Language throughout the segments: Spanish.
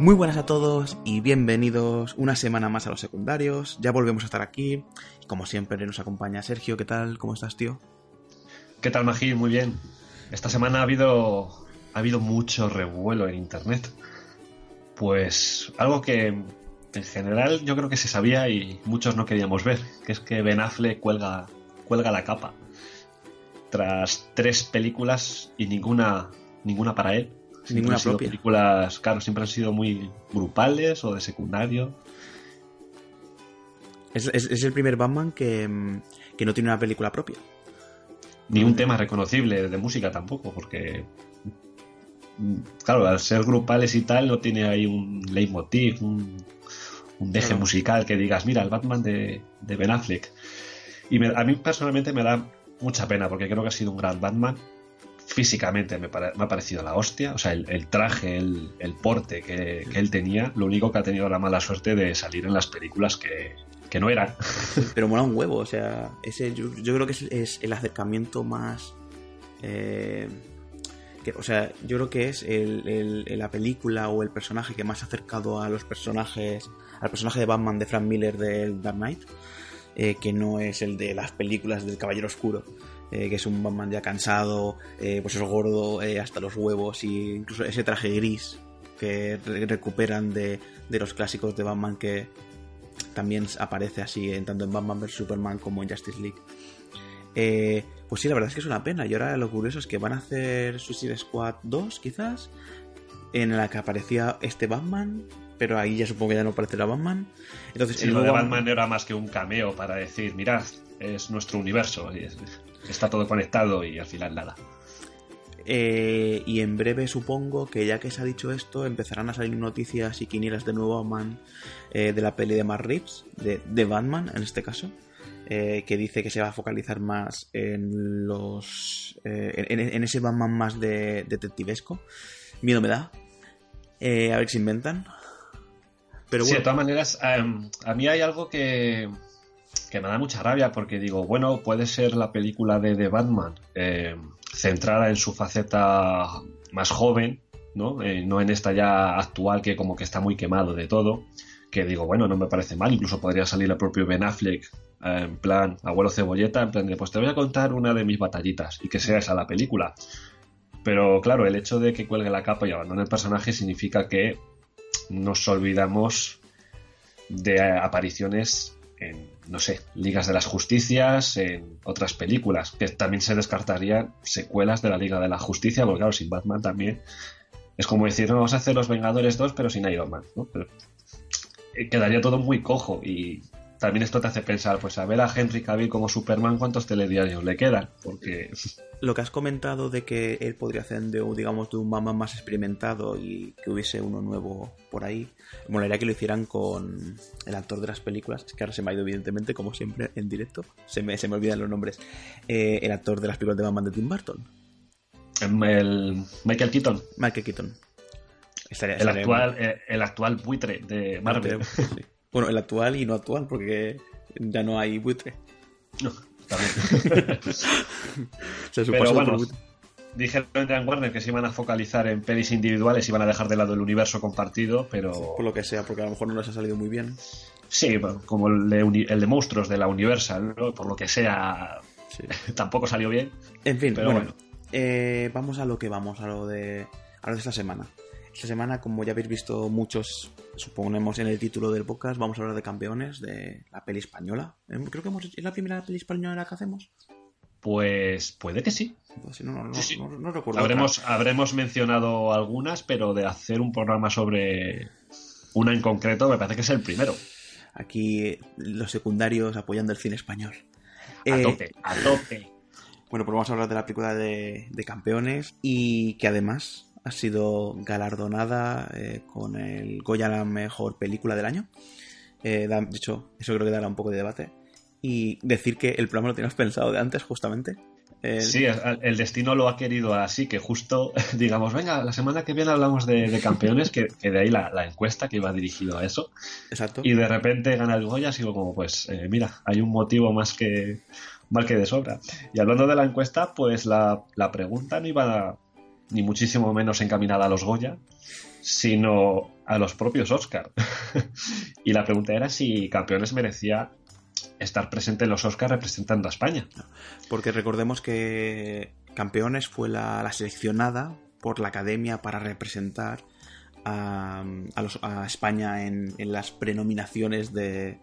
Muy buenas a todos y bienvenidos una semana más a los secundarios. Ya volvemos a estar aquí. Como siempre nos acompaña Sergio. ¿Qué tal? ¿Cómo estás, tío? ¿Qué tal, Magín? Muy bien. Esta semana ha habido, ha habido mucho revuelo en Internet. Pues algo que en general yo creo que se sabía y muchos no queríamos ver, que es que Ben Affleck cuelga, cuelga la capa. Tras tres películas y ninguna, ninguna para él. Siempre Ninguna han sido propia. películas, claro, siempre han sido muy grupales o de secundario. Es, es- es el primer Batman que, mm, que no tiene una película propia. Ni un tema reconocible de música tampoco, porque. mm, Claro, al ser grupales y tal, no tiene ahí un leitmotiv, un, un deje Claro. musical que digas, mira, el Batman de, de Ben Affleck. Y me- a mí personalmente me da mucha pena, porque creo que ha sido un gran Batman. Físicamente me, pare- me ha parecido la hostia, o sea, el, traje, el, porte que, él tenía, lo único que ha tenido la mala suerte de salir en las películas que, no eran. Pero mola un huevo. O sea, ese yo, creo que es, el acercamiento más... eh, que- o sea, yo creo que es el- la película o el personaje que más ha acercado a los personajes, al personaje de Batman de Frank Miller del Dark Knight, eh, que no es el de las películas del Caballero Oscuro, eh, que es un Batman ya cansado, eh, pues es gordo eh, hasta los huevos y incluso ese traje gris que re- recuperan de, de los clásicos de Batman que también aparece así en tanto en Batman vs Superman como en Justice League. Pues sí, la verdad es que es una pena. Y ahora lo curioso es que van a hacer Suicide Squad 2, quizás, en la que aparecía este Batman, pero ahí ya supongo que ya no aparecerá Batman. Entonces, Sí, el lo de nuevo Batman era más que un cameo para decir, mirad, es nuestro universo, está todo conectado y al final nada. Eh, y en breve supongo que ya que se ha dicho esto, empezarán a salir noticias y quinielas de nuevo Batman eh, de la peli de Matt Reeves, de, de Batman en este caso, eh, que dice que se va a focalizar más en los. en, en ese Batman más de detectivesco. Miedo me da. A ver se inventan. Pero sí, de bueno, todas maneras, em, a mí hay algo que, que me da mucha rabia porque digo, bueno, puede ser la película de, de Batman em, centrada en su faceta más joven, ¿no? Eh, no en esta ya actual que como que está muy quemado de todo, que digo, bueno, no me parece mal, incluso podría salir el propio Ben Affleck eh, en plan abuelo cebolleta, en plan de, pues te voy a contar una de mis batallitas y que sea esa la película. Pero claro, el hecho de que cuelgue la capa y abandone el personaje significa que nos olvidamos de eh, apariciones en, no sé, Ligas de las Justicias, en otras películas, que también se descartarían secuelas de la Liga de la Justicia, porque claro, sin Batman también es como decir, no, vamos a hacer los Vengadores 2, pero sin Iron Man, ¿no? Eh, quedaría todo muy cojo y también esto te hace pensar, pues a ver a Henry Cavill como Superman, ¿cuántos telediarios le quedan? Porque lo que has comentado de que él podría hacer de, un- digamos, de un Batman más experimentado y que hubiese uno nuevo por ahí, me molaría que lo hicieran con el actor de las películas, es que ahora se me ha ido evidentemente, como siempre, en directo, se me, se me olvidan los nombres, Eh, el actor de las películas de Batman de Tim Burton, em, el Michael Keaton, Michael Keaton. Estaría- el actual, eh, el actual buitre de Marvel. Sí. Bueno, el actual y no actual, porque ya no hay buitre. No, también. Se Pero bueno, dijeron en Warner que se iban a focalizar en pelis individuales y iban a dejar de lado el universo compartido, pero por lo que sea, porque a lo mejor no les ha salido muy bien. sí, bueno, como el de, el de monstruos de la Universal, ¿no? por lo que sea, Sí. tampoco salió bien. En fin, Pero bueno, bueno. eh, vamos a lo que vamos, a lo de a lo de esta semana. Esta semana, como ya habéis visto muchos, suponemos en el título del podcast, vamos a hablar de campeones, de la peli española. Eh, Creo que hemos, es la primera peli española que hacemos. Pues puede que sí. Pues no, no, no, Sí, sí. no- no recuerdo. Habremos, habremos mencionado algunas, pero de hacer un programa sobre una en concreto, me parece que es el primero. Aquí eh, los secundarios apoyando el cine español. A Eh, tope, a tope. Bueno, pues vamos a hablar de la película de, de campeones y que además ha sido galardonada eh, con el Goya la mejor película del año. Eh, da- de hecho, eso creo que dará un poco de debate. Y decir que el programa lo tenías pensado de antes, justamente. Sí, el el destino lo ha querido así, que justo digamos, venga, la semana que viene hablamos de, de campeones, que, que de ahí la, la encuesta que iba dirigido a eso, Exacto. y de repente gana el Goya, sigo como, pues, eh, mira, hay un motivo más que, mal que de sobra. Y hablando de la encuesta, pues la, la pregunta no iba ni muchísimo menos encaminada a los Goya, sino a los propios Oscar. y la pregunta era si Campeones merecía estar presente en los Oscars representando a España. Porque recordemos que Campeones fue la, seleccionada por la academia para representar a, España en, las prenominaciones de,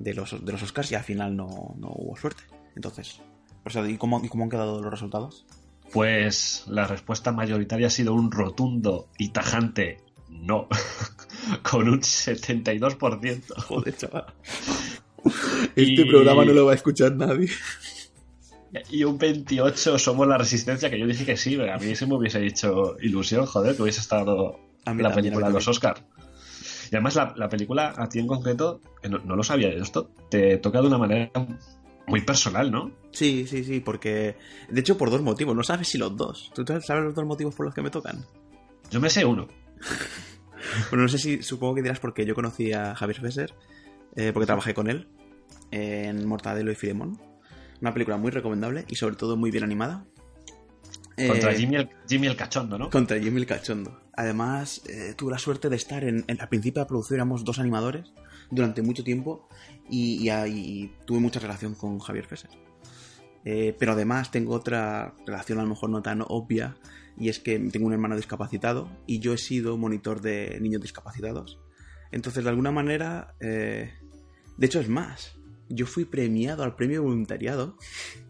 los, de Oscars y al final no, no hubo suerte. Entonces, o sea, ¿y cómo, ¿y cómo han quedado los resultados? Pues la respuesta mayoritaria ha sido un rotundo y tajante no, con un 72%. Joder, chaval. Este programa no lo va a escuchar nadie. Y un 28 somos la resistencia, que yo dije que sí, pero a mí se me hubiese hecho ilusión, joder, que hubiese estado A mí la también, película de los Oscars. Y además la, la película, a ti en concreto, no, no lo sabía yo esto, te toca de una manera muy personal, ¿no? Sí, sí, sí, porque... De hecho, por dos motivos. No sabes si los dos. ¿Tú sabes los dos motivos por los que me tocan? Yo me sé uno. Bueno, no sé si... Supongo que dirás porque yo conocí a Javier Fesser, eh, porque trabajé con él en Mortadelo y Filemón. Una película muy recomendable y sobre todo muy bien animada. Contra Eh, Jimmy, el, Jimmy el cachondo, ¿no? Contra Jimmy el Cachondo. Además, eh, tuve la suerte de estar en, en- Al principio de la producción éramos dos animadores durante mucho tiempo y, y tuve mucha relación con Javier Fesser. Eh, pero además tengo otra relación a lo mejor no tan obvia y es que tengo un hermano discapacitado y yo he sido monitor de niños discapacitados. Entonces, de alguna manera, eh, de hecho es más, yo fui premiado al premio voluntariado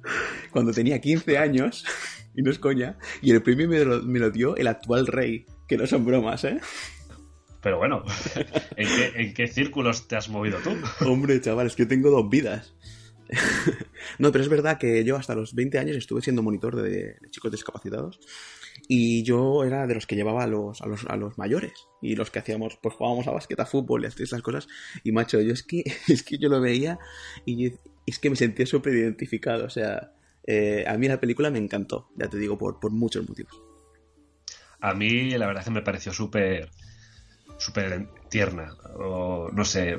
cuando tenía 15 años, y no es coña, y el premio me lo, me lo dio el actual rey, que no son bromas, ¿eh? Pero bueno, ¿en qué, en qué círculos te has movido tú? Hombre, chaval, es que tengo dos vidas. no, pero es verdad que yo hasta los 20 años estuve siendo monitor de, de chicos discapacitados y yo era de los que llevaba a los, a los, a los mayores y los que hacíamos, pues jugábamos a básquet, a fútbol y esas cosas. Y macho, yo es que, es que yo lo veía y yo- es que me sentía súper identificado. O sea, eh, a mí la película me encantó, ya te digo, por, por muchos motivos. A mí la verdad es que me pareció súper súper tierna. O no sé,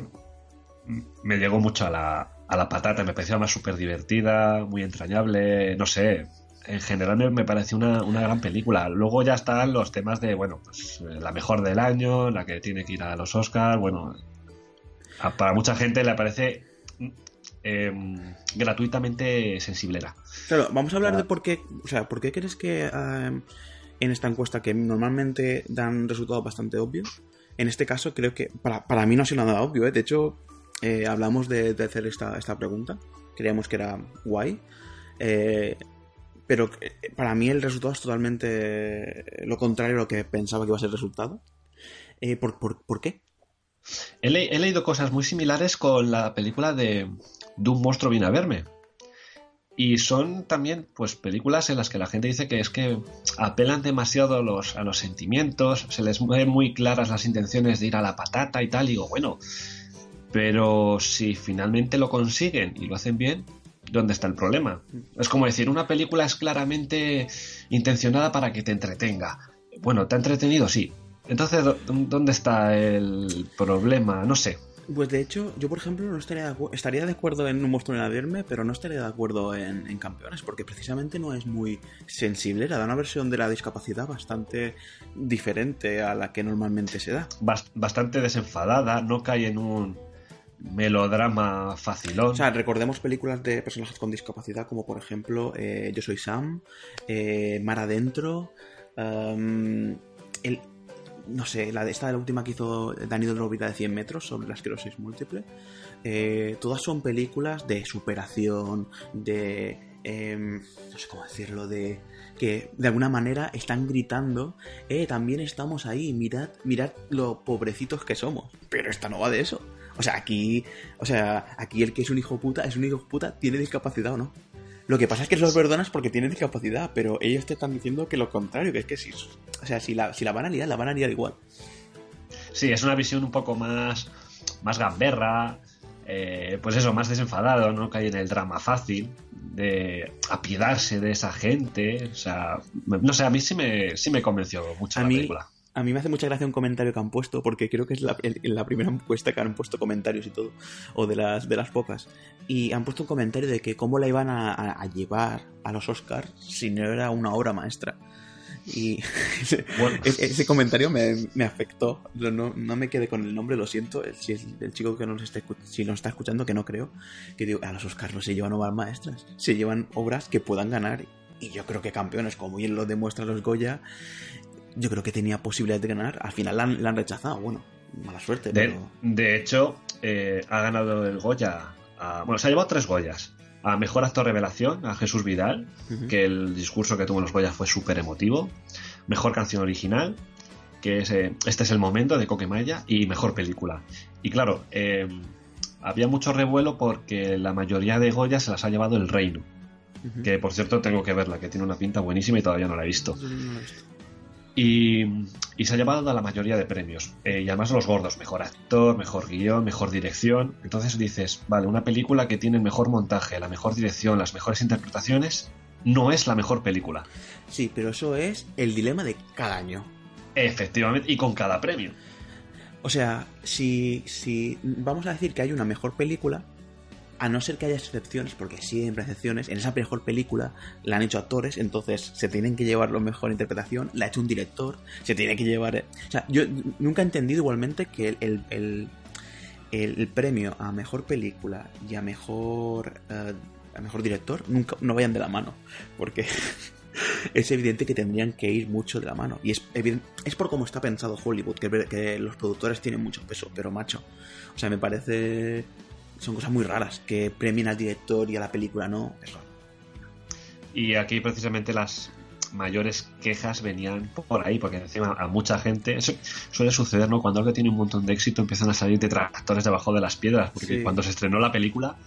me llegó mucho a la, a la patata, me pareció más súper divertida, muy entrañable, no sé. En general me, me pareció una, una gran película. Luego ya están los temas de, bueno, pues eh, la mejor del año, la que tiene que ir a los Oscars, bueno, a- para mucha gente le parece mm, em, gratuitamente sensiblera. Claro, vamos a hablar Ah. de por qué, o sea, por qué crees que eh, en esta encuesta que normalmente dan resultados bastante obvios, en este caso creo que para, para mí no ha sido nada obvio, ¿eh? de hecho eh, hablamos de, hacer esta, esta pregunta, creíamos que era guay, eh, pero eh, para mí el resultado es totalmente lo contrario a lo que pensaba que iba a ser el resultado. ¿por, qué? He, he leído cosas muy similares con la película de, de un monstruo viene a verme. Y son también pues películas en las que la gente dice que es que apelan demasiado a los, a los sentimientos, se les ven muy claras las intenciones de ir a la patata y tal, y digo, bueno, pero si finalmente lo consiguen y lo hacen bien, ¿dónde está el problema? Es como decir, una película es claramente intencionada para que te entretenga. Bueno, ¿te ha entretenido? Sí. Entonces, ¿dó- ¿dónde está el problema? No sé. Pues de hecho, yo por ejemplo no estaría de, estaría de acuerdo en un monstruo en verme, pero no estaría de acuerdo en, en campeones, porque precisamente no es muy sensible, da una versión de la discapacidad bastante diferente a la que normalmente se da. Bas- bastante desenfadada, no cae en un melodrama facilón. O sea, recordemos películas de personajes con discapacidad, como por ejemplo eh, Yo soy Sam, eh, Mar Adentro, um, el, no sé, la de esta la última que hizo Danilo Rovira de 100 metros sobre la esclerosis múltiple. Eh, todas son películas de superación, de... em, no sé cómo decirlo, de que de alguna manera están gritando, eh, también estamos ahí, mirad, mirad lo pobrecitos que somos. Pero esta no va de eso. O sea, aquí, o sea, aquí el que es un hijo puta es un hijo puta, tiene discapacidad o no. Lo que pasa es que los perdonas porque tienen discapacidad, pero ellos te están diciendo que lo contrario, que es que si, o sea, si la, si la van a liar, la van a liar igual. Sí, es una visión un poco más, más gamberra, eh, pues eso, más desenfadado, no cae en el drama fácil, de apiadarse de esa gente. O sea, no sé, a mí sí me, sí me convenció mucho A la mí- película. A mí me hace mucha gracia un comentario que han puesto, porque creo que es la, el- la primera encuesta que han puesto comentarios y todo, o de las, de las pocas. Y han puesto un comentario de que cómo la iban a, a- a llevar a los Oscars si no era una obra maestra. Y ese, Bueno. ese comentario me, me afectó. No, no, me quedé con el nombre, lo siento. Si es el chico que nos está, si nos está escuchando, que no creo, que digo, a los Oscars no se llevan obras maestras, se llevan obras que puedan ganar. Y yo creo que campeones, como bien lo demuestran los Goya, yo creo que tenía posibilidad de ganar. Al final la han, la han rechazado. Bueno, mala suerte, De, pero. de hecho, eh, ha ganado el Goya. a- bueno, se ha llevado tres Goyas. A Mejor Actor Revelación, a Jesús Vidal, que el discurso que tuvo en los Goya fue súper emotivo. Mejor Canción Original, que es, eh, este es el momento de Coquemaya. Y Mejor Película. Y claro, eh, había mucho revuelo porque la mayoría de Goya se las ha llevado el Reino. Que por cierto tengo que verla, que tiene una pinta buenísima y todavía no la he visto. No lo he visto. Y, y se ha llevado a la mayoría de premios. Eh, y además los gordos, mejor actor, mejor guion, mejor dirección. Entonces dices, vale, una película que tiene el mejor montaje, la mejor dirección, las mejores interpretaciones, no es la mejor película. Sí, pero eso es el dilema de cada año. Efectivamente, y con cada premio. O sea, si, si vamos a decir que hay una mejor película, a no ser que haya excepciones, porque siempre hay excepciones, en esa mejor película la han hecho actores, entonces se tienen que llevar la mejor interpretación, la ha hecho un director, se tiene que llevar... eh, O sea, yo nunca he entendido igualmente que el, el, el- premio a mejor película y a mejor, eh, a mejor director nunca no vayan de la mano, porque es evidente que tendrían que ir mucho de la mano. Y es, eviden- es por cómo está pensado Hollywood, que, que los productores tienen mucho peso, pero macho. O sea, me parece. Son cosas muy raras, que premien al director y a la película no. Es raro. Y aquí precisamente las mayores quejas venían por ahí, porque encima a mucha gente, eso suele suceder, ¿no? Cuando algo tiene un montón de éxito empiezan a salir detractores debajo de las piedras, porque Sí. cuando se estrenó la película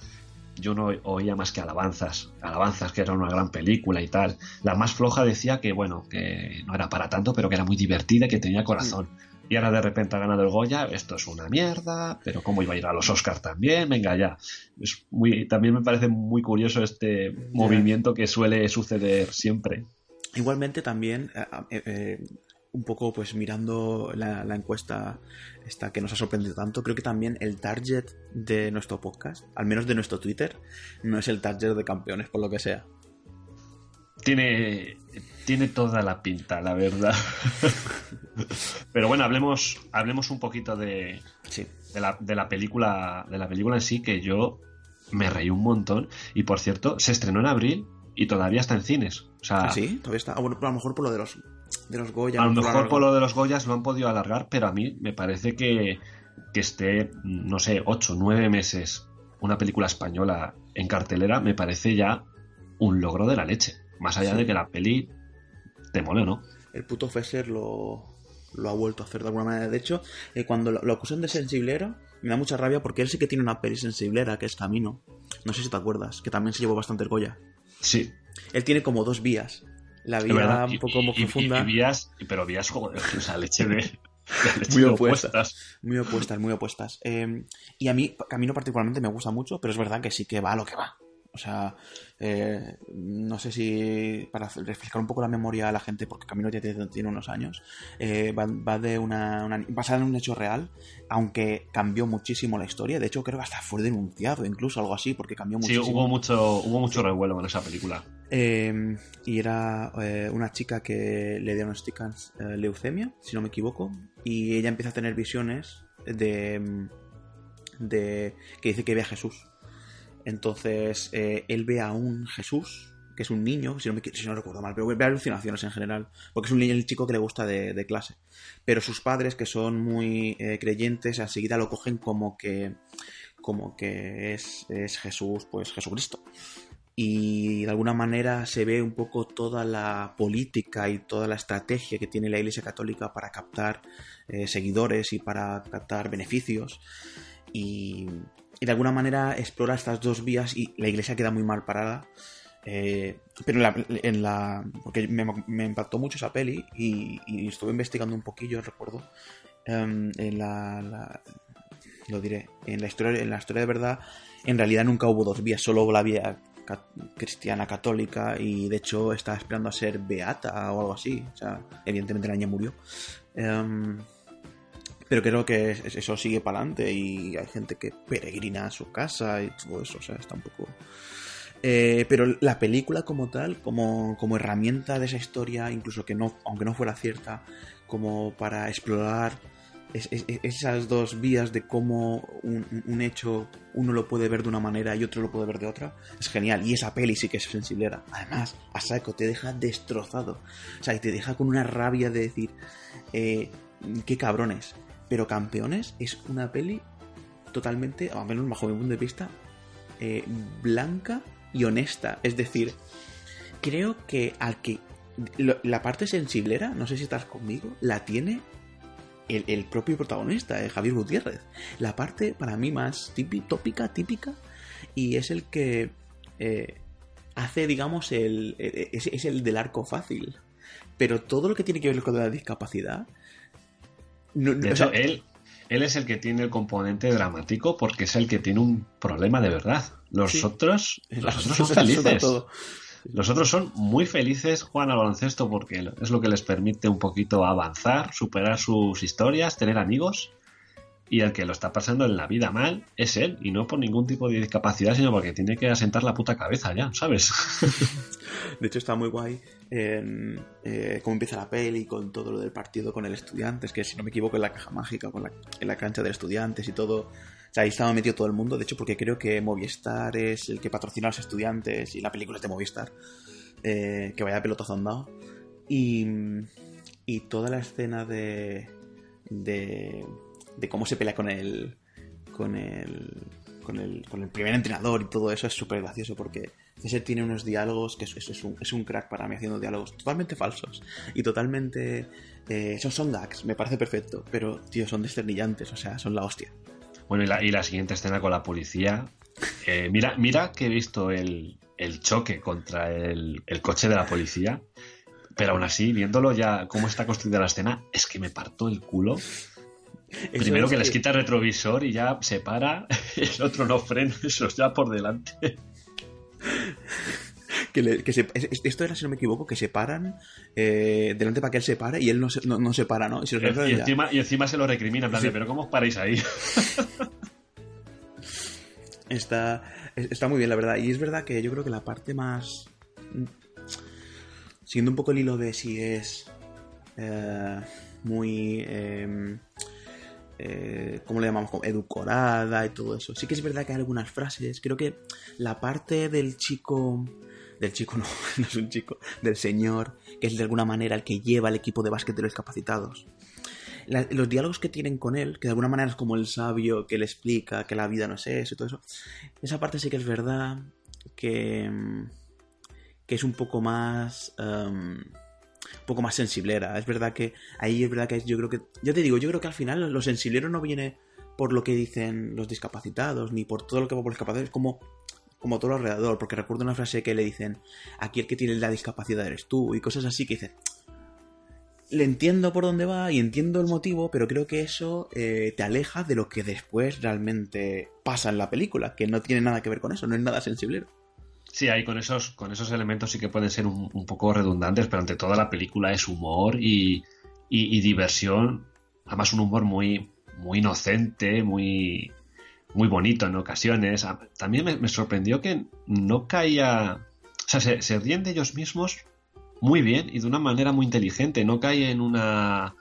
yo no oía más que alabanzas, alabanzas que era una gran película y tal. La más floja decía que, bueno, que no era para tanto, pero que era muy divertida y que tenía corazón. Y ahora de repente ha ganado el Goya, esto es una mierda, pero cómo iba a ir a los Oscars también, venga ya. Es muy, también me parece muy curioso este movimiento que suele suceder siempre. Igualmente también, eh, eh, eh, un poco pues mirando la, la encuesta esta que nos ha sorprendido tanto, creo que también el target de nuestro podcast, al menos de nuestro Twitter, no es el target de campeones, por lo que sea. Tiene, tiene toda la pinta, la verdad. Pero bueno, hablemos, hablemos un poquito de, Sí. de la, de la película de la película en sí que yo me reí un montón y por cierto se estrenó en abril y todavía está en cines o sea ¿Ah, sí? Todavía está. Ah, bueno, a lo mejor por lo de los, de los Goya. a lo mejor por lo de los Goyas lo han podido alargar pero a mí me parece que, que esté no sé 8 9 meses una película española en cartelera me parece ya un logro de la leche más allá Sí. de que la peli te mole no el puto Fesser lo, lo ha vuelto a hacer de alguna manera. De hecho, eh, cuando lo, lo acusan de sensiblero, me da mucha rabia porque él sí que tiene una peli sensiblera, que es Camino. No sé si te acuerdas, que también se llevó bastante el Goya. sí Él tiene como dos vías. La vía verdad. un poco y, y- profunda, y vías- pero vías joder, o sea leche de, Muy opuestas. muy opuestas, muy opuestas. Eh, y a mí, Camino particularmente me gusta mucho, pero es verdad que sí que va a lo que va. O sea, eh, no sé si para refrescar un poco la memoria a la gente, porque Camino ya tiene, unos años, eh, va, va de una, una- basada en un hecho real, aunque cambió muchísimo la historia. De hecho, creo que hasta fue denunciado, incluso algo así, porque cambió Sí, muchísimo. hubo mucho, hubo mucho revuelo con esa película. Eh, y era eh, una chica que le diagnostican leucemia, si no me equivoco, y ella empieza a tener visiones de, de que dice que ve a Jesús. Entonces eh, él ve a un Jesús, que es un niño, si no, me, si no recuerdo mal, pero ve alucinaciones en general, porque es un niño, el chico que le gusta de, de clase. Pero sus padres, que son muy eh, creyentes, enseguida lo cogen como que como que es, es Jesús, pues Jesucristo y de alguna manera se ve un poco toda la política y toda la estrategia que tiene la Iglesia Católica para captar eh, seguidores y para captar beneficios y, y de alguna manera explora estas dos vías y la Iglesia queda muy mal parada Eh, pero en la, en porque me, impactó mucho esa peli y, estuve investigando un poquillo, recuerdo, em, en la, la- lo diré, en la historia, en la historia de verdad, en realidad nunca hubo dos vías, solo la vía cristiana católica y de hecho estaba esperando a ser beata o algo así, o sea, evidentemente la niña murió. Em, pero creo que es- es- eso sigue para adelante y hay gente que peregrina a su casa y todo eso, o sea, está un poco... Eh, pero la película como tal, como, como herramienta de esa historia, incluso que no, aunque no fuera cierta, como para explorar es- es- es- esas dos vías de cómo un- un hecho uno lo puede ver de una manera y otro lo puede ver de otra, es genial. Y esa peli sí que es sensiblera. Además, a saco te deja destrozado. O sea, y te deja con una rabia de decir, eh, qué cabrones. Pero Campeones es una peli totalmente, al menos bajo mi punto de vista, eh, blanca y honesta. Es decir, creo que al que la parte sensiblera, no sé si estás conmigo, la tiene el, propio protagonista, eh, Javier Gutiérrez. La parte para mí más típi- tópica, típica, y es el que eh, hace, digamos, el, eh, es, es el del arco fácil. Pero todo lo que tiene que ver con la discapacidad... no- no- De o hecho, sea, él, él es el que tiene el componente dramático porque es el que tiene un problema de verdad. Los Sí. otros, los otros son felices. Los otros son muy felices, juegan al baloncesto porque es lo que les permite un poquito avanzar, superar sus historias, tener amigos. Y el que lo está pasando en la vida mal es él, y no por ningún tipo de discapacidad, sino porque tiene que asentar la puta cabeza ya, ¿sabes? De hecho, está muy guay en, eh, cómo empieza la peli con todo lo del partido con el Estudiantes, que si no me equivoco en la caja mágica, con la, en la cancha de Estudiantes y todo. Ahí estaba metido todo el mundo. De hecho, porque creo que Movistar es el que patrocina a los estudiantes y la película es de Movistar. Eh, que vaya pelotazo andado. Y, y toda la escena de, de, de cómo se pelea con el, con el, con el, con el primer entrenador y todo eso es súper gracioso porque César tiene unos diálogos que es, es- un, es un crack para mí haciendo diálogos totalmente falsos y totalmente... eh, son, son gags, me parece perfecto, pero tío, son desternillantes, o sea, son la hostia. Bueno, y la, y la siguiente escena con la policía. eh, mira, mira que he visto el, el choque contra el, el coche de la policía. Pero aún así, viéndolo ya cómo está construida la escena, es que me parto el culo. Eso Primero es que les quita el retrovisor y ya se para, el otro no frena, eso ya por delante. que le- que se- es- es- esto era, si no me equivoco, que se paran eh, delante para que él se pare y él no se, no, no se para, ¿no? Y se ya. encima, y encima se lo recrimina, en plan de, Sí. pero ¿cómo os paráis ahí? Está, es- está muy bien, la verdad. Y es verdad que yo creo que la parte más. Siguiendo un poco el hilo de si es. eh, muy. eh, eh, ¿Cómo le llamamos? Como Edulcorada y todo eso. Sí que es verdad que hay algunas frases. Creo que la parte del chico. Del chico, no, no es un chico. Del señor, que es de alguna manera el que lleva el equipo de básquet de los discapacitados la- los diálogos que tienen con él, que de alguna manera es como el sabio que le explica que la vida no es eso y todo eso, esa parte sí que es verdad que, mm, que es un poco más... em, poco más sensiblera. Es verdad que ahí es verdad que yo creo que... Ya te digo, yo creo que al final lo sensiblero no viene por lo que dicen los discapacitados, ni por todo lo que va por los discapacitados, es como, como todo alrededor, porque recuerdo una frase que le dicen, aquí el que tiene la discapacidad eres tú, y cosas así que dicen, le entiendo por dónde va y entiendo el motivo, pero creo que eso eh, te aleja de lo que después realmente pasa en la película, que no tiene nada que ver con eso, no es nada sensible. Sí, ahí con esos, con esos elementos sí que pueden ser un, poco redundantes, pero ante toda la película es humor y, y- diversión. Además, un humor muy, muy inocente, muy, muy bonito en ocasiones. Ah, También me, me sorprendió que no caía. O sea, se, se ríen de ellos mismos muy bien y de una manera muy inteligente. No cae en una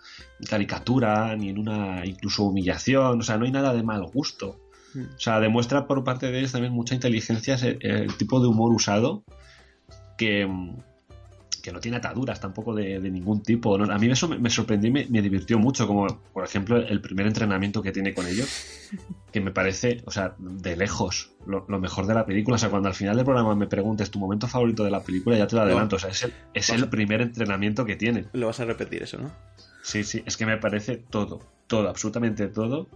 caricatura ni en una incluso humillación. O sea, no hay nada de mal gusto. O sea, demuestra por parte de ellos también mucha inteligencia el, tipo de humor usado que, que no tiene ataduras tampoco de, de ningún tipo. ¿no? A mí eso me, me sorprendió y me, me divirtió mucho, como por ejemplo el primer entrenamiento que tiene con ellos, que me parece, o sea, de lejos, lo, lo mejor de la película. O sea, cuando al final del programa me preguntes tu momento favorito de la película, ya te lo adelanto. O sea, es el, es el primer entrenamiento que tienen. Lo vas a repetir eso, ¿no? Sí, sí, es que me parece todo, todo, absolutamente todo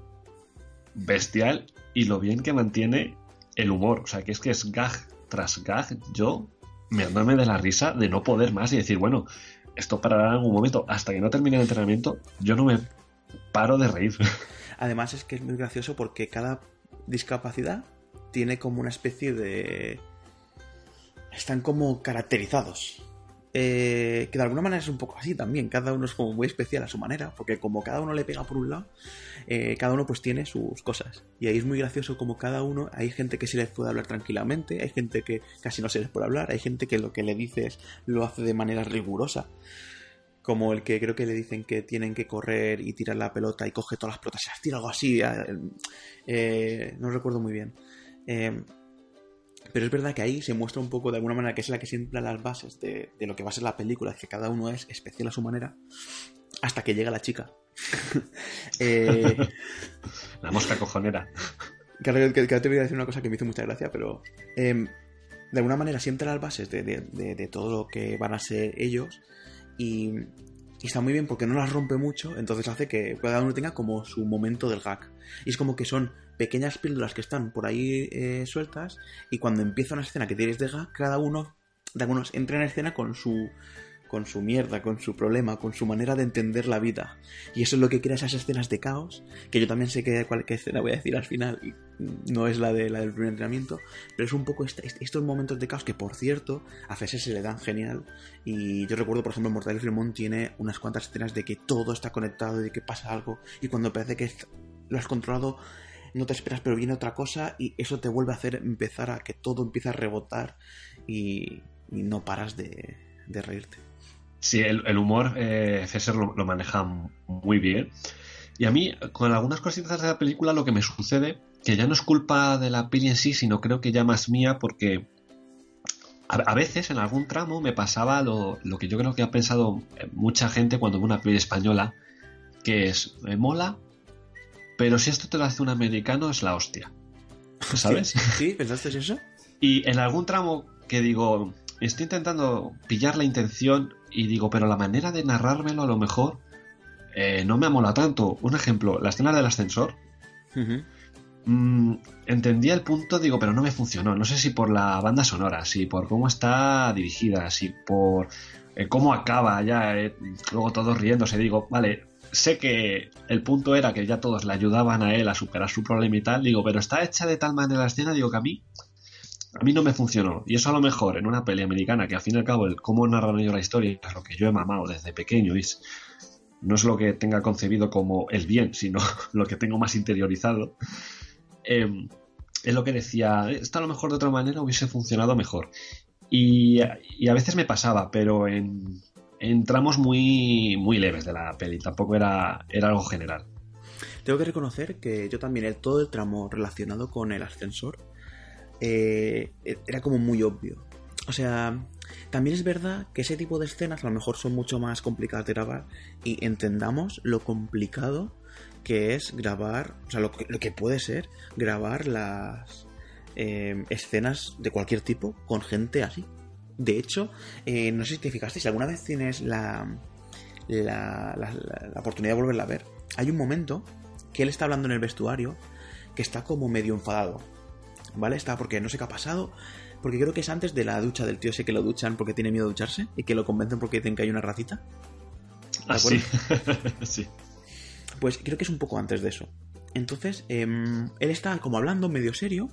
bestial y lo bien que mantiene el humor. O sea, que es que es gag tras gag. Yo meándome de la risa de no poder más y decir, bueno, esto parará en algún momento. Hasta que no termine el entrenamiento, yo no me paro de reír. Además es que es muy gracioso porque cada discapacidad tiene como una especie de... Están como caracterizados. Eh, que de alguna manera es un poco así también. Cada uno es como muy especial a su manera. Porque como cada uno le pega por un lado, eh, cada uno pues tiene sus cosas. Y ahí es muy gracioso como cada uno... Hay gente que se les puede hablar tranquilamente. Hay gente que casi no se les puede hablar. Hay gente que lo que le dices lo hace de manera rigurosa como el que creo que le dicen que tienen que correr y tirar la pelota y coge todas las pelotas, se las tira algo así, eh, eh, no recuerdo muy bien. Pero es verdad que ahí se muestra un poco de alguna manera que es la que siembra las bases de, de lo que va a ser la película, que cada uno es especial a su manera, hasta que llega la chica. Eh, La mosca cojonera. Claro, que, que te voy a decir una cosa que me hizo mucha gracia, pero em, de alguna manera siembra las bases de, de- todo lo que van a ser ellos y, y está muy bien porque no las rompe mucho, entonces hace que cada uno tenga como su momento del gag. Y es como que son pequeñas píldoras que están por ahí eh, sueltas y cuando empieza una escena que tienes de gag, cada uno de algunos entra en escena con su con su mierda, con su problema, con su manera de entender la vida. Y eso es lo que crea esas escenas de caos, que yo también sé que escena voy a decir al final, y no es la, de, la del primer entrenamiento, pero es un poco este- estos momentos de caos que, por cierto, a Fesser se le dan genial. Y yo recuerdo, por ejemplo, Mortal Fremont tiene unas cuantas escenas de que todo está conectado de que pasa algo, y cuando parece que lo has controlado, no te esperas, pero viene otra cosa, y eso te vuelve a hacer empezar a que todo empieza a rebotar y, y no paras de, de reírte. Sí, el, humor eh, Fesser lo, maneja muy bien. Y a mí, con algunas cositas de la película, lo que me sucede, que ya no es culpa de la peli en sí, sino creo que ya más mía, porque a, veces en algún tramo me pasaba lo, lo que yo creo que ha pensado mucha gente cuando ve una peli española, que es, me mola, pero si esto te lo hace un americano es la hostia. ¿Sabes? ¿Sí? ¿Pensaste eso? Y en algún tramo que digo, estoy intentando pillar la intención y digo, pero la manera de narrármelo a lo mejor eh, no me ha molado tanto. Un ejemplo, la escena del ascensor. Mm, entendía el punto, digo, pero no me funcionó. No sé si por la banda sonora, si por cómo está dirigida, si por eh, cómo acaba ya, eh, luego todos riéndose. Digo, vale, sé que el punto era que ya todos le ayudaban a él a superar su problema y tal. Digo, pero está hecha de tal manera la escena, digo que a mí a mí no me funcionó. Y eso a lo mejor en una peli americana, que al fin y al cabo el cómo narran ellos la historia es lo que yo he mamado desde pequeño, es- no es lo que tenga concebido como el bien, sino lo que tengo más interiorizado. eh, es lo que decía, esto a lo mejor de otra manera hubiese funcionado mejor. Y, y a veces me pasaba, pero en, en tramos muy, muy leves de la peli, tampoco era, era algo general. Tengo que reconocer que yo también, el, todo el tramo relacionado con el ascensor, eh, era como muy obvio. O sea, también es verdad que ese tipo de escenas a lo mejor son mucho más complicadas de grabar y entendamos lo complicado que es grabar, o sea, lo que, puede ser grabar las eh, escenas de cualquier tipo con gente así. De hecho, eh, no sé si te fijaste, si alguna vez tienes la, la, la- oportunidad de volverla a ver, hay un momento que él está hablando en el vestuario que está como medio enfadado. ¿Vale? Está porque no sé qué ha pasado. Porque creo que es antes de la ducha del tío ese que lo duchan porque tiene miedo de ducharse y que lo convencen porque dicen que hay una racita. ¿De Así. acuerdo? sí. Pues creo que es un poco antes de eso. Entonces, em, él está como hablando medio serio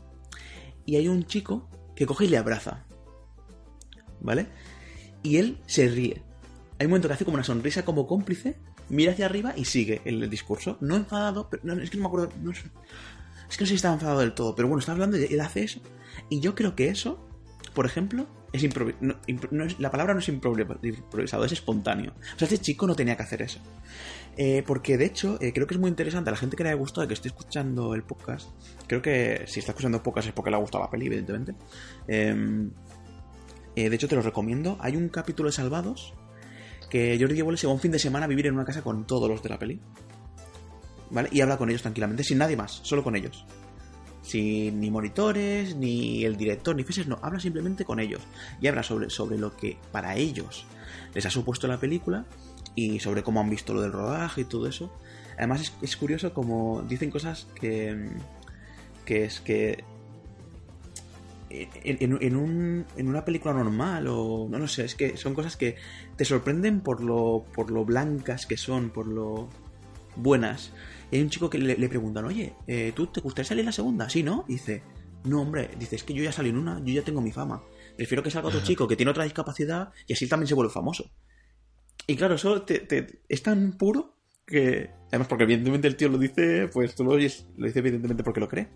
y hay un chico que coge y le abraza. ¿Vale? Y él se ríe. Hay un momento que hace como una sonrisa como cómplice, mira hacia arriba y sigue el, discurso. No enfadado, pero no, es que no me acuerdo. no es que no sé si estaba enfadado del todo, pero bueno, está hablando y él hace eso. Y yo creo que eso, por ejemplo, es improvisado. la palabra no es improvi- improvisado, es espontáneo. O sea, este chico no tenía que hacer eso. Eh, porque de hecho, eh, creo que es muy interesante a la gente que le haya gustado, que esté escuchando el podcast. Creo que si está escuchando podcast es porque le ha gustado la peli, evidentemente. Eh, eh, de hecho, te lo recomiendo. Hay un capítulo de Salvados que Jordi Evole se va un fin de semana a vivir en una casa con todos los de la peli. ¿Vale? Y habla con ellos tranquilamente, sin nadie más, solo con ellos. Sin ni monitores, ni el director, ni feses, no, habla simplemente con ellos. Y habla sobre, sobre lo que para ellos les ha supuesto la película y sobre cómo han visto lo del rodaje y todo eso. Además es, es curioso como dicen cosas que, que es que en, en- un- en una película normal o no lo sé, es que son cosas que te sorprenden por lo, por lo blancas que son, por lo buenas. Y hay un chico que le, le preguntan, oye, eh, ¿tú te gustaría salir en la segunda? Sí, ¿no? Y dice, no, hombre, dice, es que yo ya salí en una, yo ya tengo mi fama. Prefiero que salga otro chico que tiene otra discapacidad y así también se vuelve famoso. Y claro, eso te- te- es tan puro que... Además, porque evidentemente el tío lo dice, pues tú lo oyes, lo dice evidentemente porque lo cree.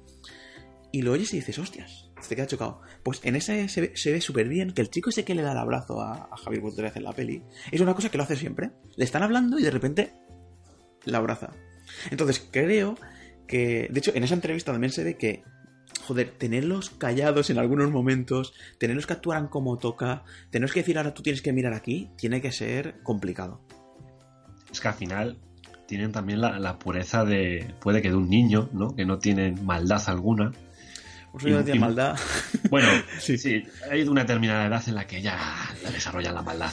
Y lo oyes y dices, hostias, te queda chocado. Pues en ese se ve, se súper bien que el chico ese que le da el abrazo a, a Javier Gutiérrez en la peli es una cosa que lo hace siempre. Le están hablando y de repente la abraza. Entonces creo que, de hecho, en esa entrevista también se ve que, joder, tenerlos callados en algunos momentos, tenerlos que actuaran como toca, tenerlos que decir ahora tú tienes que mirar aquí, tiene que ser complicado. Es que al final tienen también la, la pureza de, puede que de un niño, ¿no? Que no tienen maldad alguna. Y- decía y- maldad. Bueno, Sí. sí. hay una determinada edad en la que ya desarrollan la maldad.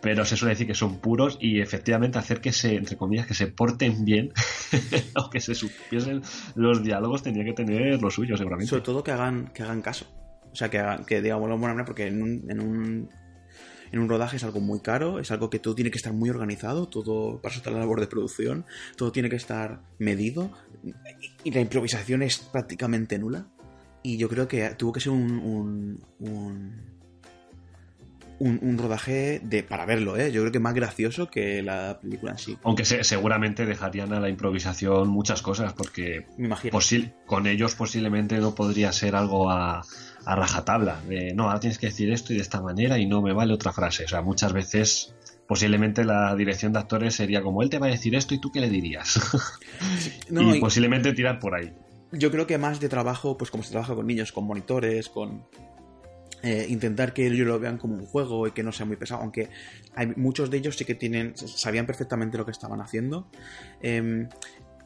Pero se suele decir que son puros y efectivamente hacer que se, entre comillas, que se porten bien, o que se supiesen los diálogos, tenía que tener lo suyo, seguramente. Sobre todo que hagan, que hagan caso. O sea, que, hagan, que digamos de buena manera, porque en un, en, un, en un rodaje es algo muy caro, es algo que todo tiene que estar muy organizado, todo para está la labor de producción, todo tiene que estar medido y, y la improvisación es prácticamente nula. Y yo creo que tuvo que ser un, un, un, un- un rodaje de, para verlo, ¿eh? Yo creo que más gracioso que la película en sí. Aunque se- seguramente dejarían a la improvisación muchas cosas, porque Me imagino. posi- con ellos posiblemente no podría ser algo a, a rajatabla. De, no, ahora tienes que decir esto y de esta manera y no me vale otra frase. O sea, muchas veces posiblemente la dirección de actores sería como él te va a decir esto y tú qué le dirías. No, y y- posiblemente tirar por ahí. Yo creo que más de trabajo, pues como se trabaja con niños, con monitores, con eh, intentar que ellos lo vean como un juego y que no sea muy pesado, aunque hay muchos de ellos sí que tienen, sabían perfectamente lo que estaban haciendo. Eh,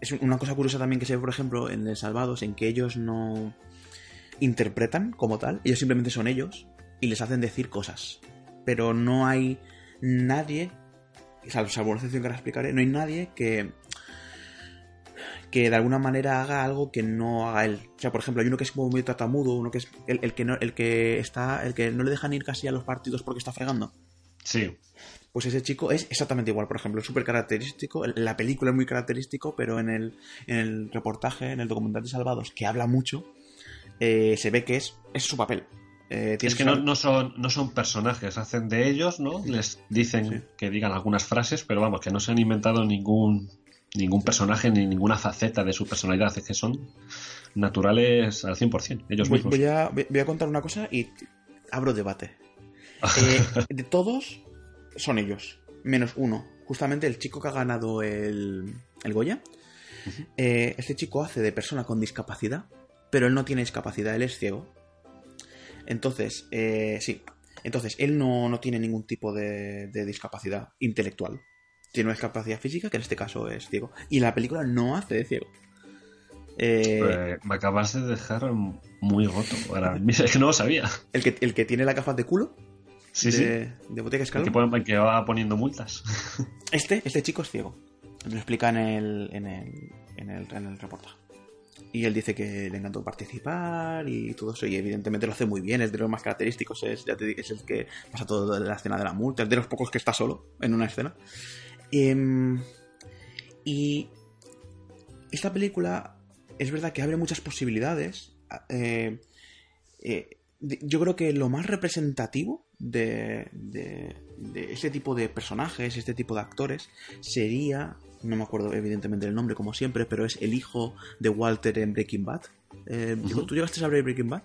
es una cosa curiosa también que se ve, por ejemplo, en El Salvados, en que ellos no interpretan como tal, ellos simplemente son ellos y les hacen decir cosas. Pero no hay nadie, salvo, una excepción que ahora explicaré, no hay nadie que que de alguna manera haga algo que no haga él. O sea, por ejemplo, hay uno que es como muy tartamudo, uno que es el, el que no, el que está, el que no le dejan ir casi a los partidos porque está fregando. Sí. Pues ese chico es exactamente igual, por ejemplo, es súper característico. La película es muy característico, pero en el, en el reportaje, en el documental de Salvados, que habla mucho, eh, se ve que es, es su papel. Eh, Es que no, no son, no son personajes, hacen de ellos, ¿no? Les dicen Sí. que digan algunas frases, pero vamos, que no se han inventado ningún, ningún personaje ni ninguna faceta de su personalidad, es que son naturales al 100%, ellos voy, mismos. voy a, voy voy a contar una cosa y abro debate. Eh, de todos son ellos, menos uno. Justamente el chico que ha ganado el, el Goya. Eh, este chico hace de persona con discapacidad, pero él no tiene discapacidad, él es ciego. Entonces, eh, sí. Entonces, él no, no tiene ningún tipo de, de discapacidad intelectual. Tiene una discapacidad física, que en este caso es ciego. Y la película no hace de ciego. Eh, Eh, me acabas de dejar muy roto. Ahora, es que no lo sabía. el, que, el que tiene la gafas de culo Sí, sí. de, de El Escalón. que, pone- que va poniendo multas. Este, este chico es ciego. Lo explica en el, en el, en el, en el reportaje. Y él dice que le encantó participar y todo eso. Y evidentemente lo hace muy bien. Es de los más característicos. Es, ya te digo, es el que pasa todo de la escena de la multa. Es de los pocos que está solo en una escena. Em, y esta película es verdad que abre muchas posibilidades. Eh, eh, yo creo que lo más representativo de, de, de este tipo de personajes, este tipo de actores, sería, no me acuerdo evidentemente el nombre como siempre, pero es el hijo de Walter en Breaking Bad. Eh, Ujú. ¿Tú llegaste a ver Breaking Bad?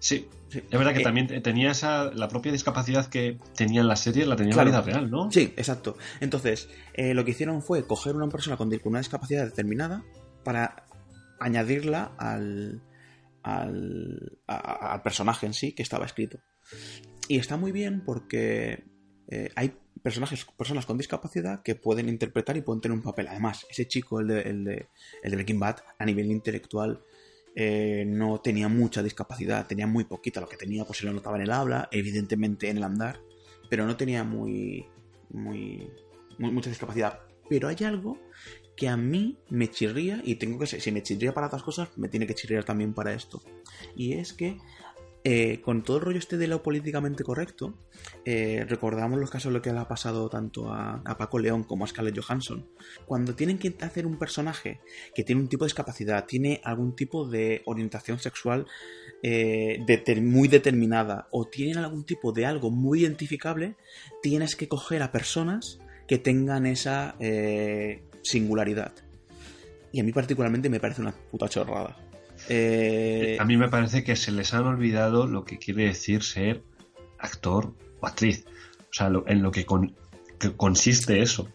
Sí. Sí. Es verdad que Eh, también tenía esa, la propia discapacidad que tenía en la serie, la tenía Claro. en la vida real, ¿no? Sí, exacto. Entonces, eh, lo que hicieron fue coger una persona con una discapacidad determinada para añadirla al, al, a- al personaje en sí que estaba escrito. Y está muy bien porque eh, hay personajes, personas con discapacidad que pueden interpretar y pueden tener un papel. Además, ese chico, el de, el de, el de Breaking Bad, a nivel intelectual, eh, no tenía mucha discapacidad, tenía muy poquita. Lo que tenía, pues se lo notaba en el habla, evidentemente en el andar, pero no tenía muy, muy, muy- mucha discapacidad. Pero hay algo que a mí me chirría, y tengo que si me chirría para otras cosas, me tiene que chirriar también para esto. Y es que eh, con todo el rollo este de lo políticamente correcto, eh, recordamos los casos de lo que le ha pasado tanto a, Paco León como a Scarlett Johansson. Cuando tienen que hacer un personaje que tiene un tipo de discapacidad, tiene algún tipo de orientación sexual eh, deter- muy determinada o tienen algún tipo de algo muy identificable, tienes que coger a personas que tengan esa singularidad. Y a mí particularmente me parece una puta chorrada. Eh, A mí me parece que se les han olvidado lo que quiere decir ser actor o actriz. O sea, lo- en lo que, con- que consiste eso.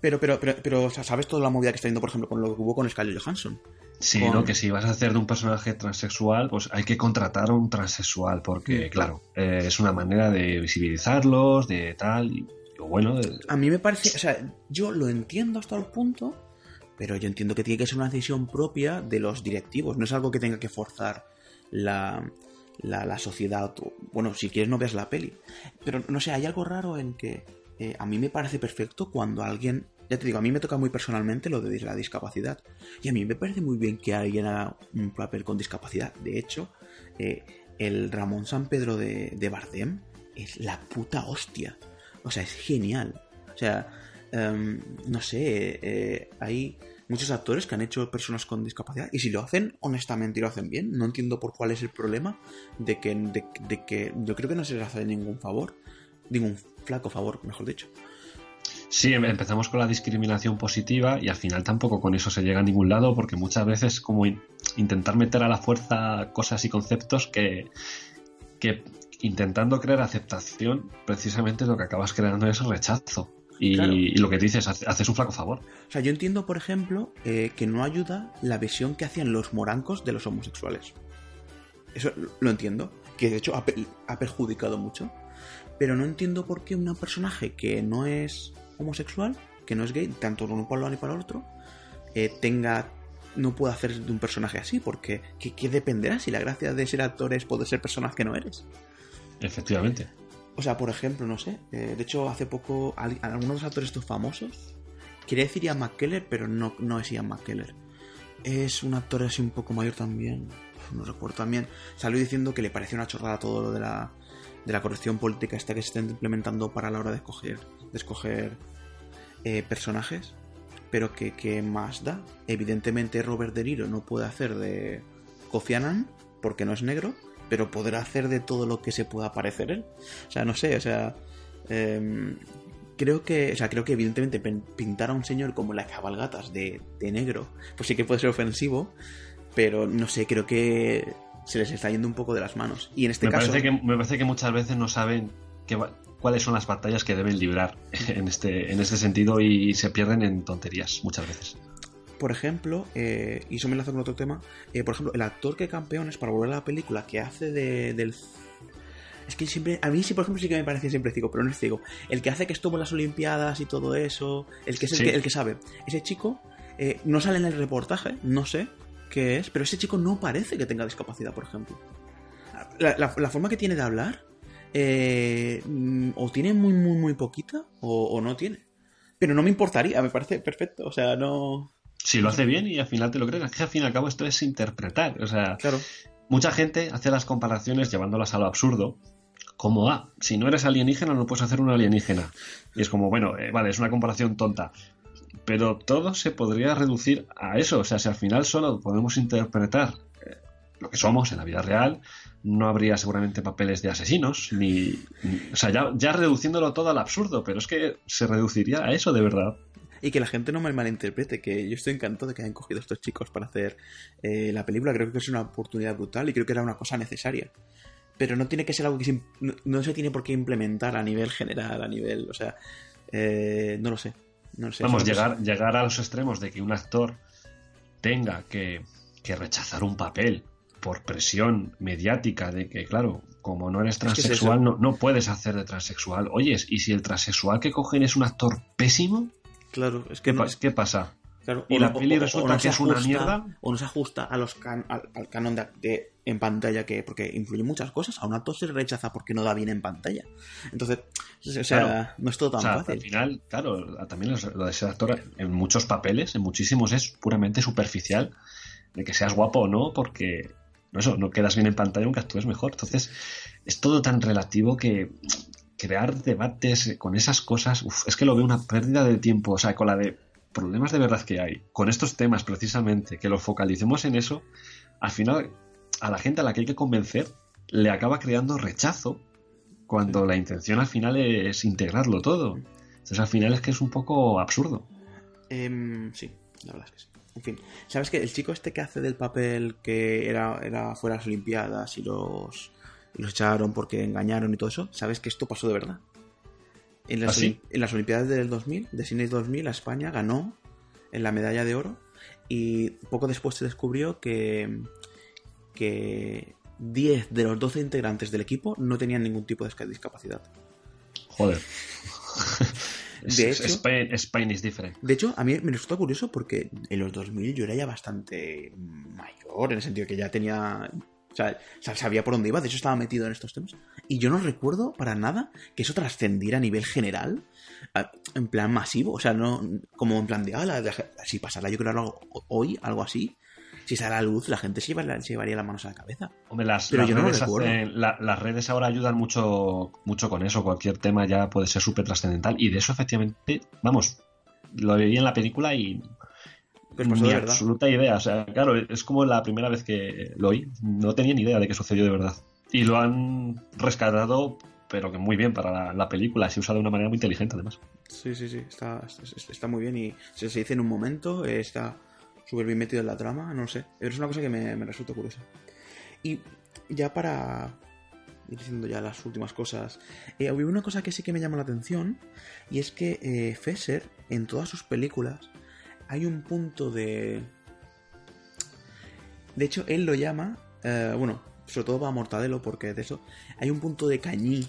Pero, pero, pero, pero, o sea, ¿sabes toda la movida que está yendo, por ejemplo, con lo que hubo con Scarlett Johansson? Sí, Con- ¿no? Que si vas a hacer de un personaje transexual, pues hay que contratar a un transexual, porque, claro, eh, es una manera de visibilizarlos, de tal, y lo bueno, de- A mí me parece, o sea, yo lo entiendo hasta el punto, pero yo entiendo que tiene que ser una decisión propia de los directivos, no es algo que tenga que forzar la, la, sociedad. Bueno, si quieres no veas la peli. Pero no sé, hay algo raro en que eh, a mí me parece perfecto cuando alguien, ya te digo, a mí me toca muy personalmente lo de la discapacidad. Y a mí me parece muy bien que alguien haga un papel con discapacidad. De hecho, eh, el Ramón San Pedro de, de Bardem es la puta hostia. O sea, es genial. O sea, em, no sé, eh, hay muchos actores que han hecho personas con discapacidad y si lo hacen honestamente y lo hacen bien, no entiendo por cuál es el problema de que, de, que yo creo que no se les hace ningún favor, ningún flaco favor, mejor dicho. Sí, em- empezamos con la discriminación positiva y al final tampoco con eso se llega a ningún lado porque muchas veces como in- intentar meter a la fuerza cosas y conceptos que, que intentando crear aceptación precisamente lo que acabas creando es rechazo. Y, Claro. y lo que dices, hace- haces un flaco favor. O sea, yo entiendo, por ejemplo, eh, que no ayuda la visión que hacían los morancos de los homosexuales. Eso lo entiendo, que de hecho ha, per- ha perjudicado mucho. Pero no entiendo por qué un personaje que no es homosexual, que no es gay, tanto por un lado ni para el otro, eh, tenga no puede hacer de un personaje así, porque ¿qué, qué dependerá si la gracia de ser actor es poder ser personas que no eres? Efectivamente. O sea, por ejemplo, no sé. eh, de hecho, hace poco al- algunos de los actores estos famosos. Quería decir Ian McKellar, pero no, no es Ian McKellar. Es un actor así un poco mayor también. No recuerdo también. Salió diciendo que le parecía una chorrada todo lo de la, de la corrección política esta que se está implementando para la hora de escoger, de escoger eh, personajes. Pero que, que más da. Evidentemente Robert De Niro no puede hacer de Kofi Annan porque no es negro, pero podrá hacer de todo lo que se pueda parecer él. O sea, no sé, o sea. em, creo que. O sea, creo que evidentemente pintar a un señor como las cabalgatas de, de negro, pues sí que puede ser ofensivo. Pero no sé, creo que se les está yendo un poco de las manos. Y en este me, caso. parece que, me parece que muchas veces no saben cuáles son las batallas que deben librar en este, en este sentido y se pierden en tonterías muchas veces. Por ejemplo, eh, y eso me enlaza con otro tema, eh, por ejemplo, el actor que campeones para volver a la película que hace de, del... Es que siempre, a mí sí, por ejemplo, sí que me parece siempre ciego, pero no es ciego. El que hace que estuvo en las Olimpiadas y todo eso, el que es el, Sí. que, el que sabe. Ese chico eh, no sale en el reportaje, no sé qué es, pero ese chico no parece que tenga discapacidad, por ejemplo. La, la- la forma que tiene de hablar, eh, mm, o tiene muy, muy, muy poquita, o, o no tiene. Pero no me importaría, me parece perfecto, o sea, no... Si lo hace bien y al final te lo crees, es que al fin y al cabo esto es interpretar. O sea, Claro. mucha gente hace las comparaciones llevándolas a lo absurdo. Como, ah, si no eres alienígena no puedes hacer un alienígena. Y es como, bueno, eh, vale, es una comparación tonta. Pero todo se podría reducir a eso. O sea, si al final solo podemos interpretar eh, lo que somos en la vida real, no habría seguramente papeles de asesinos, ni... ni- o sea, ya, ya reduciéndolo todo al absurdo, pero es que se reduciría a eso de verdad. Y que la gente no me malinterprete, que yo estoy encantado de que hayan cogido a estos chicos para hacer eh, la película. Creo que es una oportunidad brutal y creo que era una cosa necesaria. Pero no tiene que ser algo que se no, no se tiene por qué implementar a nivel general, a nivel, o sea, eh, no lo sé. No lo sé. Vamos, llegar, cosa- llegar a los extremos de que un actor tenga que, que rechazar un papel por presión mediática de que, claro, como no eres es transexual, no, no puedes hacer de transexual. Oyes, ¿y si el transexual que cogen es un actor pésimo? Claro, es que ¿Qué, no, pa- qué pasa? claro, y o la peli o- resulta que es una ajusta- mierda. O no se ajusta a los can- al, al canon de, de- en pantalla, que porque influye muchas cosas. A un actor se rechaza porque no da bien en pantalla. Entonces, o sea, Claro. no es todo tan sea, fácil. al final, claro, también lo de ser actor en muchos papeles, en muchísimos, es puramente superficial de que seas guapo o no, porque no, eso, no quedas bien en pantalla aunque actúes mejor. Entonces, es todo tan relativo que crear debates con esas cosas, uf, es que lo veo una pérdida de tiempo, o sea, con la de problemas de verdad que hay, con estos temas precisamente, que los focalicemos en eso, al final a la gente a la que hay que convencer le acaba creando rechazo cuando la intención al final es integrarlo todo. Entonces al final es que es un poco absurdo. Em, sí, la verdad es que sí. En fin, ¿sabes que el chico este que hace del papel que era, era fuera de las Olimpiadas y los, y los echaron porque engañaron y todo eso? ¿Sabes que esto pasó de verdad? En las, ¿Ah, sí? En las Olimpiadas del 2000, de Sydney 2000, a España ganó en la medalla de oro y poco después se descubrió que, que 10 de los 12 integrantes del equipo no tenían ningún tipo de discapacidad. Joder. De hecho- Spain, Spain is different. De hecho, a mí me resulta curioso porque en los 2000 yo era ya bastante mayor, en el sentido que ya tenía... O sea, sa- sabía por dónde iba, de hecho estaba metido en estos temas. Y yo no recuerdo para nada que eso trascendiera a nivel general, en plan masivo. O sea, no como en plan de, deja- si pasara yo creo algo hoy, algo así, si sale a la luz, la gente se llevaría, se llevaría las manos a la cabeza. Hombre, las, Pero las yo no redes recuerdo. hacen- la- las redes ahora ayudan mucho, mucho con eso. Cualquier tema ya puede ser súper trascendental. Y de eso, efectivamente, vamos, lo veía en la película y Pues pasó ni de verdad. absoluta idea. O sea, claro, es como la primera vez que lo oí. No tenía ni idea de que sucedió de verdad. Y lo han rescatado, pero que muy bien para la, la película. Se usa de una manera muy inteligente, además. Sí, sí, sí, está, está, está muy bien y se, se dice en un momento, eh, está súper bien metido en la trama, no sé. Pero es una cosa que me, me resulta curiosa. Y ya para ir diciendo ya las últimas cosas, eh, había una cosa que sí que me llama la atención y es que eh, Fesser, en todas sus películas, hay un punto de... De hecho, él lo llama, eh, bueno, sobre todo para Mortadelo, porque de eso, hay un punto de cañí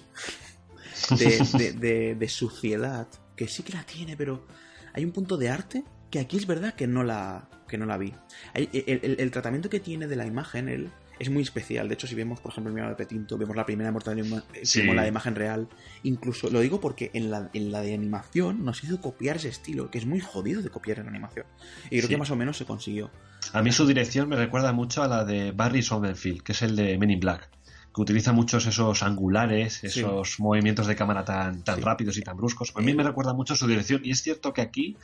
de, de- de- de suciedad, que sí que la tiene, pero hay un punto de arte que aquí es verdad que no la, que no la vi. Hay- el, el- el tratamiento que tiene de la imagen él, es muy especial. De hecho, si vemos, por ejemplo, el Mirado de Petinto, vemos la primera Mortadelo, eh, Sí. vemos la de imagen real. Incluso, lo digo porque en la, en la de animación nos hizo copiar ese estilo, que es muy jodido de copiar en animación. Y creo Sí. que más o menos se consiguió. A mí su dirección me recuerda mucho a la de Barry Sonnenfeld, que es el de Men in Black, que utiliza muchos esos angulares, esos movimientos de cámara tan, tan Sí. rápidos y tan bruscos. A mí Eh. me recuerda mucho su dirección y es cierto que aquí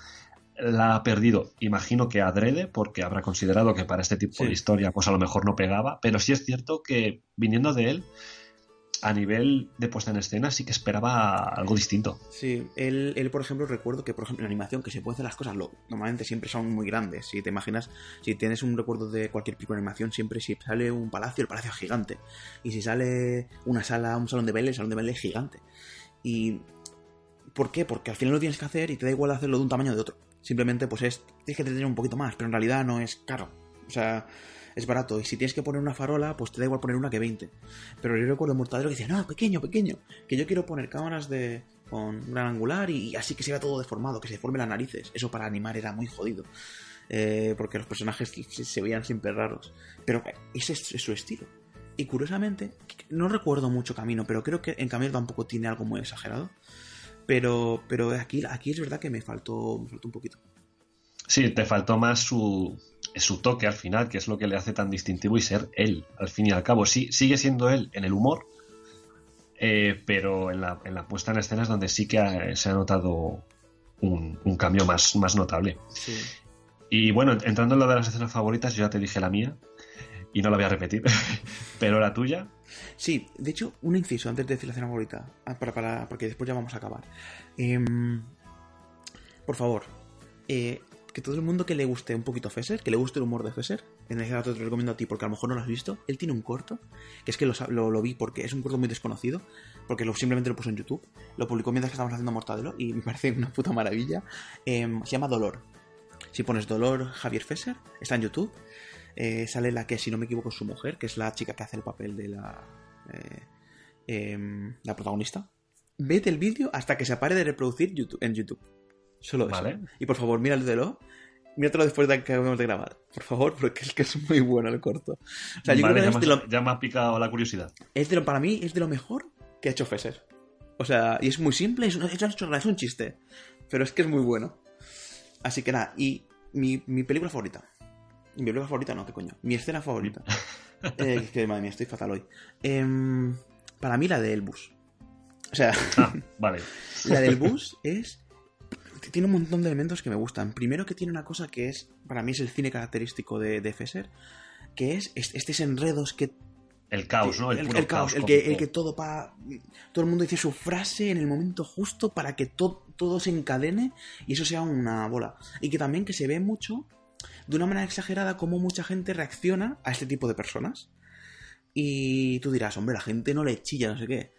la ha perdido, imagino que adrede, porque habrá considerado que para este tipo Sí. de historia pues a lo mejor no pegaba, pero sí es cierto que viniendo de él, a nivel de puesta en escena sí que esperaba algo distinto. Sí, él, él, por ejemplo, recuerdo que, por ejemplo, en animación, que se pueden hacer las cosas, lo, normalmente siempre son muy grandes. Si te imaginas, si tienes un recuerdo de cualquier película de animación, siempre si sale un palacio, el palacio es gigante. Y si sale una sala, un salón de baile, el salón de baile es gigante. Y. ¿Por qué? Porque al final lo tienes que hacer y te da igual hacerlo de un tamaño o de otro. Simplemente, pues es. Tienes que tener un poquito más, pero en realidad no es caro. O sea, es barato. Y si tienes que poner una farola, pues te da igual poner una que 20. Pero yo recuerdo en Mortadelo que decía, no, pequeño, pequeño. Que yo quiero poner cámaras de con gran angular y, así que se vea todo deformado, que se deforme las narices. Eso para animar era muy jodido. Eh, porque los personajes se, veían siempre raros. Pero ese es, es su estilo. Y curiosamente, no recuerdo mucho Camino, pero creo que en Camino tampoco tiene algo muy exagerado. Pero, pero aquí, aquí es verdad que me faltó, me faltó un poquito. Sí, te faltó más su, su toque al final, que es lo que le hace tan distintivo y ser él, al fin y al cabo. Sí, sigue siendo él en el humor, eh, pero en la, en la puesta en escena es donde sí que ha- se ha notado un, un cambio más, más notable. Sí. Y bueno, entrando en lo de las escenas favoritas, yo ya te dije la mía y no la voy a repetir, pero la tuya, Sí, de hecho, un inciso antes de decir la escena favorita, ah, para, para, porque después ya vamos a acabar. Em, por favor, eh, que todo el mundo que le guste un poquito Fesser, que le guste el humor de Fesser, en el te lo recomiendo a ti porque a lo mejor no lo has visto, él tiene un corto, que es que lo, lo, lo vi porque es un corto muy desconocido, porque lo, simplemente lo puso en YouTube, lo publicó mientras que estábamos haciendo Mortadelo y me parece una puta maravilla. Em, se llama Dolor. Si pones Dolor Javier Fesser, está en YouTube. Eh, sale la que, si no me equivoco, es su mujer, que es la chica que hace el papel de la, eh, em, la protagonista. Vete el vídeo hasta que se pare de reproducir YouTube, en YouTube. Solo eso. Y por favor, míratelo. Míratelo después de que acabemos de grabar. Por favor, porque es que es muy bueno el corto. O sea, yo vale, creo ya, que me es de, has- lo, ya me ha picado la curiosidad. es de lo- para mí es de lo mejor que ha hecho Fesser. O sea, y es muy simple, es, es, un chiste. Pero es que es muy bueno. Así que nada, y mi, mi película favorita. Mi película favorita no, qué coño. Mi escena favorita. Eh, que madre mía, estoy fatal hoy. Em, para mí la del bus. O sea, Ah, vale. la del bus es... Tiene un montón de elementos que me gustan. Primero que tiene una cosa que es, para mí es el cine característico de, de Fesser, que es est- estos enredos que El caos, ¿no? El, el, el caos, el cómico. que, el que todo pa, todo el mundo dice su frase en el momento justo para que to- todo se encadene y eso sea una bola. Y que también que se ve mucho, de una manera exagerada, cómo mucha gente reacciona a este tipo de personas. Y tú dirás, hombre, la gente no le chilla, no sé qué.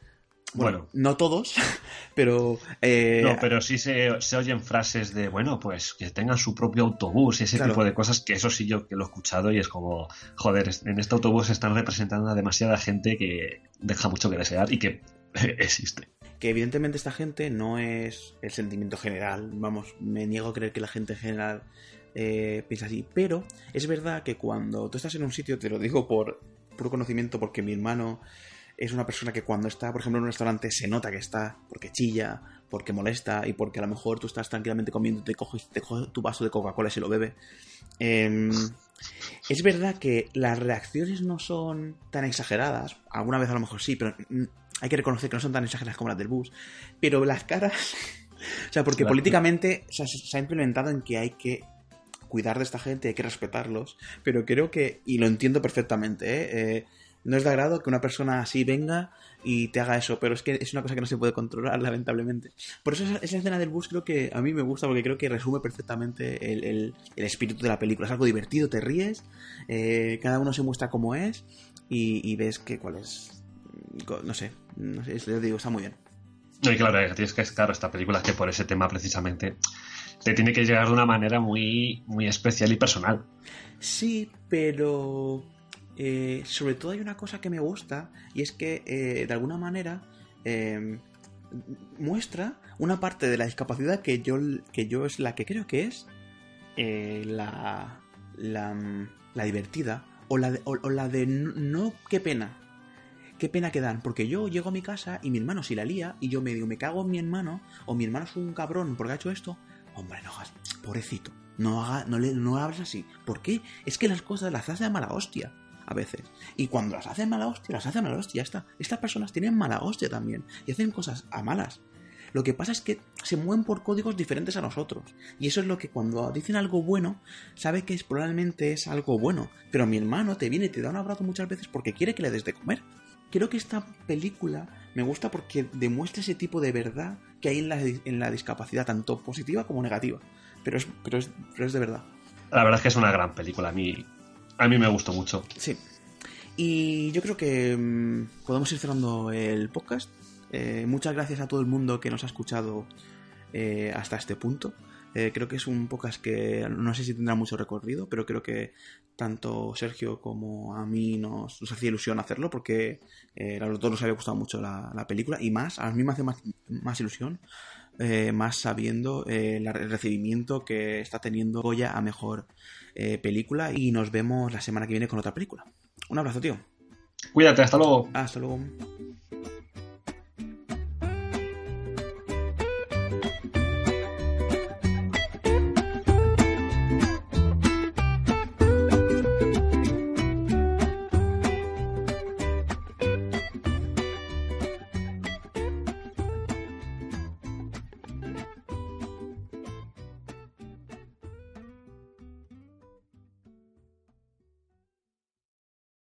Bueno, Bueno. no todos, pero... eh, No, pero sí se, se oyen frases de, bueno, pues que tengan su propio autobús y ese Claro. tipo de cosas, que eso sí yo que lo he escuchado y es como, joder, en este autobús están representando a demasiada gente que deja mucho que desear y que existe. que evidentemente esta gente no es el sentimiento general, vamos, me niego a creer que la gente en general eh, piensa así, pero es verdad que cuando tú estás en un sitio, te lo digo por puro conocimiento, porque mi hermano es una persona que cuando está, por ejemplo, en un restaurante se nota que está, porque chilla, porque molesta y porque a lo mejor tú estás tranquilamente comiendo, te coges, te coges tu vaso de Coca-Cola y se lo bebe. Em, es verdad que las reacciones no son tan exageradas, alguna vez a lo mejor sí, pero hay que reconocer que no son tan exageradas como las del bus, pero las caras, o sea, porque Claro. políticamente o sea, se se ha implementado en que hay que cuidar de esta gente, hay que respetarlos, pero creo que, y lo entiendo perfectamente, ¿eh? Eh, no es de agrado que una persona así venga y te haga eso, pero es que es una cosa que no se puede controlar, lamentablemente. Por eso esa, esa escena del bus creo que a mí me gusta, porque creo que resume perfectamente el, el- espíritu de la película. Es algo divertido, te ríes, eh, cada uno se muestra como es y, ves que cuál es... No sé, no sé, digo, está muy bien. Y claro, tienes que es claro, esta película que por ese tema precisamente te tiene que llegar de una manera muy, muy especial y personal. Sí, pero eh, sobre todo hay una cosa que me gusta y es que eh, de alguna manera eh, muestra una parte de la discapacidad que yo, que yo es la que creo que es eh, la, la, mm, la divertida o la de, o, o la de no, qué pena. Qué pena que dan, porque yo llego a mi casa y mi hermano si la lía y yo me digo, me cago en mi hermano o mi hermano es un cabrón porque ha hecho esto. Hombre, no hagas, pobrecito, no, haga, no, le, no hables así. ¿Por qué? Es que las cosas las hace de mala hostia a veces. Y cuando las hacen mala hostia, las hacen mala hostia, ya está. Estas personas tienen mala hostia también y hacen cosas a malas. Lo que pasa es que se mueven por códigos diferentes a nosotros. Y eso es lo que cuando dicen algo bueno, sabe que es, probablemente es algo bueno. Pero mi hermano te viene y te da un abrazo muchas veces porque quiere que le des de comer. Creo que esta película me gusta porque demuestra ese tipo de verdad que hay en la, en la discapacidad, tanto positiva como negativa. Pero es, pero, es, pero es de verdad. La verdad es que es una gran película. A mí, a mí me gustó mucho. Sí. Y yo creo que mmm, podemos ir cerrando el podcast. Eh, muchas gracias a todo el mundo que nos ha escuchado eh, hasta este punto. Eh, creo que es un podcast que no sé si tendrá mucho recorrido, pero creo que tanto Sergio como a mí nos, nos hacía ilusión hacerlo porque eh, a los dos nos había gustado mucho la, la, película y más, a mí me hace más, más ilusión, eh, más sabiendo el recibimiento que está teniendo Goya a mejor película y nos vemos la semana que viene con otra película. Un abrazo, tío. Cuídate, hasta luego. Hasta luego.